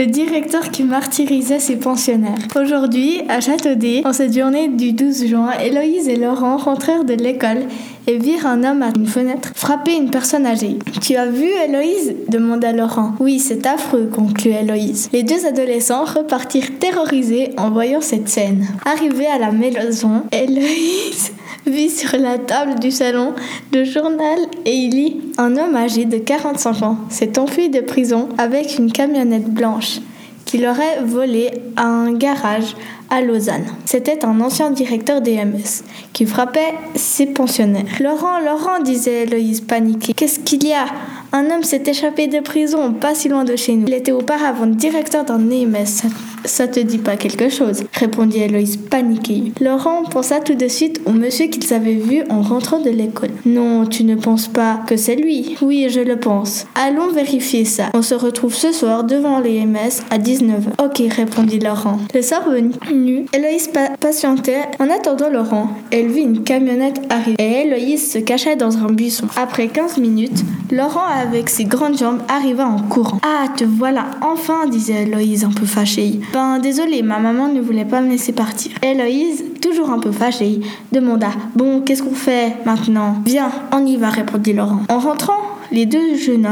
Le directeur qui martyrisait ses pensionnaires. Aujourd'hui, à Châteaudet, en cette journée du 12 juin, Héloïse et Laurent rentrèrent de l'école et virent un homme à une fenêtre frapper une personne âgée. Tu as vu Héloïse? demanda Laurent. Oui, c'est affreux, conclut Héloïse. Les deux adolescents repartirent terrorisés en voyant cette scène. Arrivés à la maison, Héloïse vit sur la table du salon le journal et il lit Un homme âgé de 45 ans s'est enfui de prison avec une camionnette blanche qu'il aurait volée à un garage à Lausanne. C'était un ancien directeur d'EMS qui frappait ses pensionnaires. Laurent, Laurent, disait Héloïse paniquée. Qu'est-ce qu'il y a? Un homme s'est échappé de prison pas si loin de chez nous. Il était auparavant directeur d'un EMS. Ça te dit pas quelque chose? répondit Héloïse paniquée. Laurent pensa tout de suite au monsieur qu'ils avaient vu en rentrant de l'école. Non, tu ne penses pas que c'est lui? Oui, je le pense. Allons vérifier ça. On se retrouve ce soir devant l'EMS à 19h. Ok, répondit Laurent. Le soir venu, Héloïse patientait en attendant Laurent. Elle vit une camionnette arriver et Héloïse se cachait dans un buisson. Après 15 minutes, Laurent avec ses grandes jambes arriva en courant. Ah, te voilà enfin, disait Héloïse un peu fâchée. Ben désolé, ma maman ne voulait pas me laisser partir. Héloïse, toujours un peu fâchée, demanda Bon, qu'est-ce qu'on fait maintenant Viens, on y va, répondit Laurent. En rentrant, les deux, jeunes,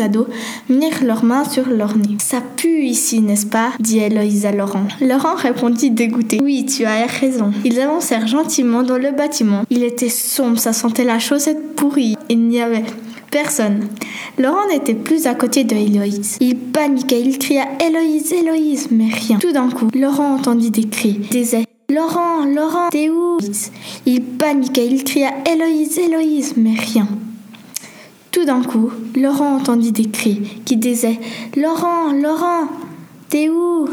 ados mirent leurs mains sur leur nez. Ça pue ici, n'est-ce pas? dit Héloïse à Laurent. Laurent répondit dégoûté. Oui, tu as raison. Ils avancèrent gentiment dans le bâtiment. Il était sombre, ça sentait la chaussette pourrie. Il n'y avait Personne. Laurent n'était plus à côté de Héloïse. Il paniquait, il cria Héloïse, Héloïse, mais rien. Tout d'un coup, Laurent entendit des cris, des ailes. Laurent, Laurent, t'es où? Il paniquait, il cria Héloïse, Héloïse, mais rien. Tout d'un coup, Laurent entendit des cris qui disaient Laurent, Laurent, t'es où?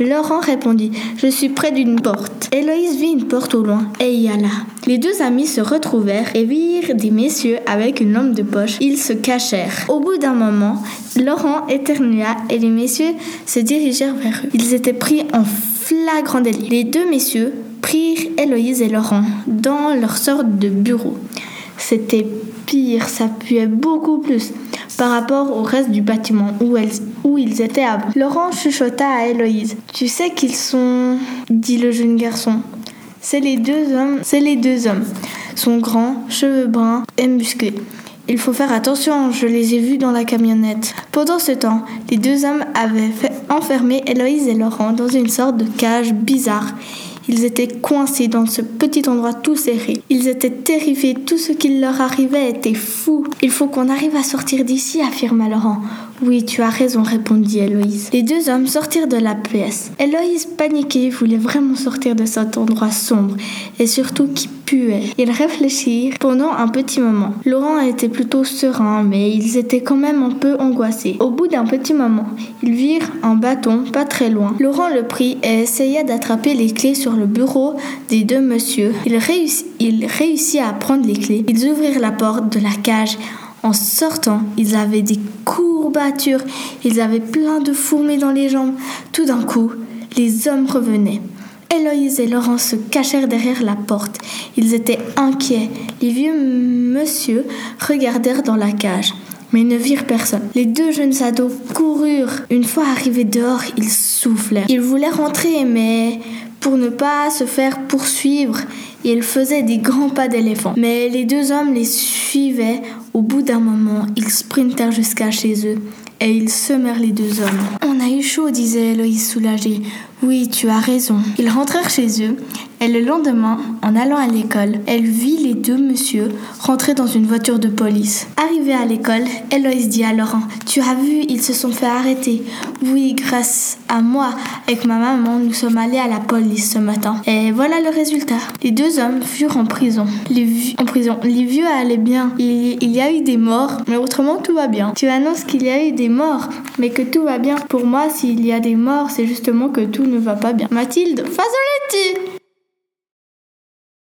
Laurent répondit Je suis près d'une porte. Héloïse vit une porte au loin et y alla. Les deux amis se retrouvèrent et virent des messieurs avec une lampe de poche. Ils se cachèrent. Au bout d'un moment, Laurent éternua et les messieurs se dirigèrent vers eux. Ils étaient pris en flagrant délit. Les deux messieurs prirent Héloïse et Laurent dans leur sorte de bureau. C'était pire, ça puait beaucoup plus par rapport au reste du bâtiment où, ils étaient à Laurent chuchota à Héloïse. Tu sais qu'ils sont, dit le jeune garçon. C'est les deux hommes, c'est les deux hommes. Sont grands, cheveux bruns et musclés. Il faut faire attention, je les ai vus dans la camionnette. Pendant ce temps, les deux hommes avaient fait enfermer Héloïse et Laurent dans une sorte de cage bizarre. Ils étaient coincés dans ce petit endroit tout serré. Ils étaient terrifiés, tout ce qui leur arrivait était fou. Il faut qu'on arrive à sortir d'ici, affirma Laurent. Oui, tu as raison, répondit Héloïse. Les deux hommes sortirent de la pièce. Héloïse, paniquée, voulait vraiment sortir de cet endroit sombre et surtout qui puait. Ils réfléchirent pendant un petit moment. Laurent était plutôt serein, mais ils étaient quand même un peu angoissés. Au bout d'un petit moment, ils virent un bâton pas très loin. Laurent le prit et essaya d'attraper les clés sur le bureau des deux messieurs. Il, réussit, à prendre les clés. Ils ouvrirent la porte de la cage en sortant, ils avaient des ils avaient plein de fourmis dans les jambes. Tout d'un coup, les hommes revenaient. Héloïse et Laurent se cachèrent derrière la porte. Ils étaient inquiets. Les vieux monsieur regardèrent dans la cage, mais ne virent personne. Les deux jeunes ados coururent. Une fois arrivés dehors, ils soufflèrent. Ils voulaient rentrer, mais pour ne pas se faire poursuivre, ils faisaient des grands pas d'éléphant. Mais les deux hommes les suivaient. Au bout d'un moment, ils sprintèrent jusqu'à chez eux et ils semèrent les deux hommes. On a eu chaud, disait Héloïse soulagée. Oui, tu as raison. Ils rentrèrent chez eux et le lendemain, en allant à l'école, elle vit les deux messieurs rentrer dans une voiture de police. Arrivée à l'école, Héloïse dit à Laurent Tu as vu, ils se sont fait arrêter. Oui, grâce à moi, avec ma maman, nous sommes allés à la police ce matin. Et voilà le résultat. Les deux hommes furent en prison. Les vieux, en prison. Les vieux allaient bien. Il, y a eu des morts, mais autrement tout va bien. Tu annonces qu'il y a eu des morts, mais que tout va bien. Pour moi, s'il y a des morts, c'est justement que tout ne va pas bien. Mathilde, fazoletti